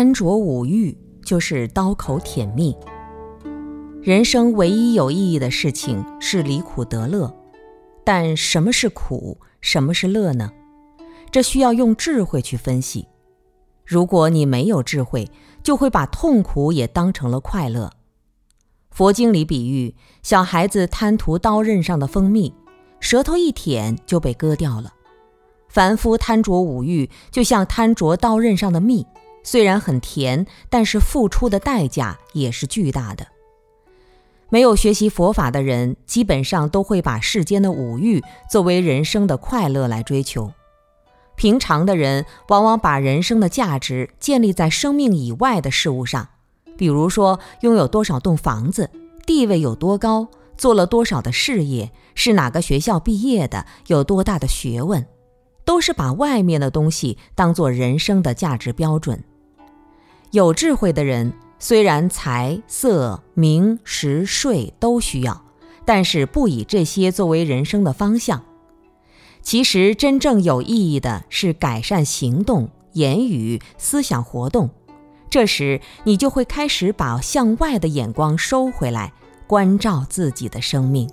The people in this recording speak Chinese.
贪着五欲就是刀口舔蜜。人生唯一有意义的事情是离苦得乐，但什么是苦，什么是乐呢？这需要用智慧去分析。如果你没有智慧，就会把痛苦也当成了快乐。佛经里比喻，小孩子贪图刀刃上的蜂蜜，舌头一舔就被割掉了。凡夫贪着五欲，就像贪着刀刃上的蜜，虽然很甜，但是付出的代价也是巨大的。没有学习佛法的人，基本上都会把世间的五欲作为人生的快乐来追求。平常的人往往把人生的价值建立在生命以外的事物上，比如说拥有多少栋房子、地位有多高、做了多少的事业、是哪个学校毕业的、有多大的学问，都是把外面的东西当做人生的价值标准。有智慧的人。虽然财色名食睡都需要，但是不以这些作为人生的方向。其实真正有意义的是改善行动、言语、思想活动。这时你就会开始把向外的眼光收回来，关照自己的生命。